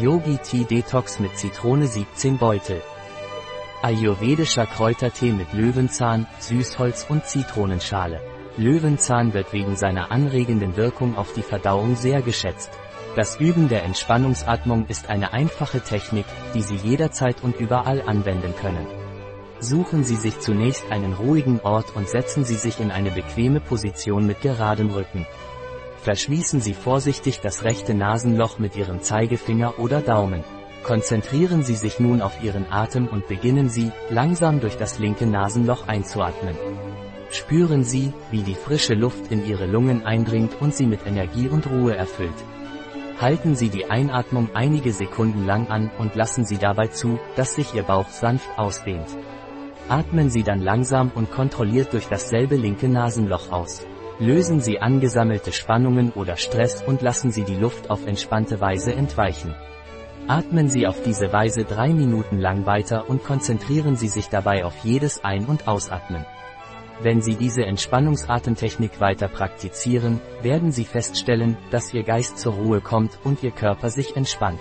Yogi Tea Detox mit Zitrone 17 Beutel. Ayurvedischer Kräutertee mit Löwenzahn, Süßholz und Zitronenschale. Löwenzahn wird wegen seiner anregenden Wirkung auf die Verdauung sehr geschätzt. Das Üben der Entspannungsatmung ist eine einfache Technik, die Sie jederzeit und überall anwenden können. Suchen Sie sich zunächst einen ruhigen Ort und setzen Sie sich in eine bequeme Position mit geradem Rücken. Verschließen Sie vorsichtig das rechte Nasenloch mit Ihrem Zeigefinger oder Daumen. Konzentrieren Sie sich nun auf Ihren Atem und beginnen Sie, langsam durch das linke Nasenloch einzuatmen. Spüren Sie, wie die frische Luft in Ihre Lungen eindringt und Sie mit Energie und Ruhe erfüllt. Halten Sie die Einatmung einige Sekunden lang an und lassen Sie dabei zu, dass sich Ihr Bauch sanft ausdehnt. Atmen Sie dann langsam und kontrolliert durch dasselbe linke Nasenloch aus. Lösen Sie angesammelte Spannungen oder Stress und lassen Sie die Luft auf entspannte Weise entweichen. Atmen Sie auf diese Weise drei Minuten lang weiter und konzentrieren Sie sich dabei auf jedes Ein- und Ausatmen. Wenn Sie diese Entspannungsatemtechnik weiter praktizieren, werden Sie feststellen, dass Ihr Geist zur Ruhe kommt und Ihr Körper sich entspannt.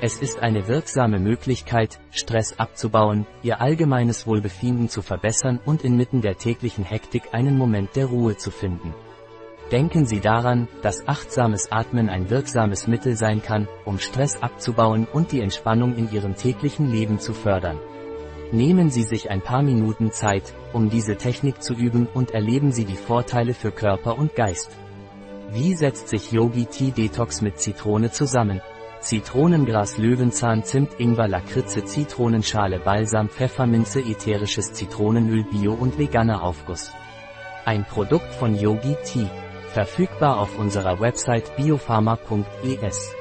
Es ist eine wirksame Möglichkeit, Stress abzubauen, Ihr allgemeines Wohlbefinden zu verbessern und inmitten der täglichen Hektik einen Moment der Ruhe zu finden. Denken Sie daran, dass achtsames Atmen ein wirksames Mittel sein kann, um Stress abzubauen und die Entspannung in Ihrem täglichen Leben zu fördern. Nehmen Sie sich ein paar Minuten Zeit, um diese Technik zu üben und erleben Sie die Vorteile für Körper und Geist. Wie setzt sich Yogi Tea Detox mit Zitrone zusammen? Zitronengras Löwenzahn Zimt Ingwer Lakritze Zitronenschale Balsam Pfefferminze ätherisches Zitronenöl Bio und veganer Aufguss. Ein Produkt von Yogi Tea. Verfügbar auf unserer Website biopharma.es.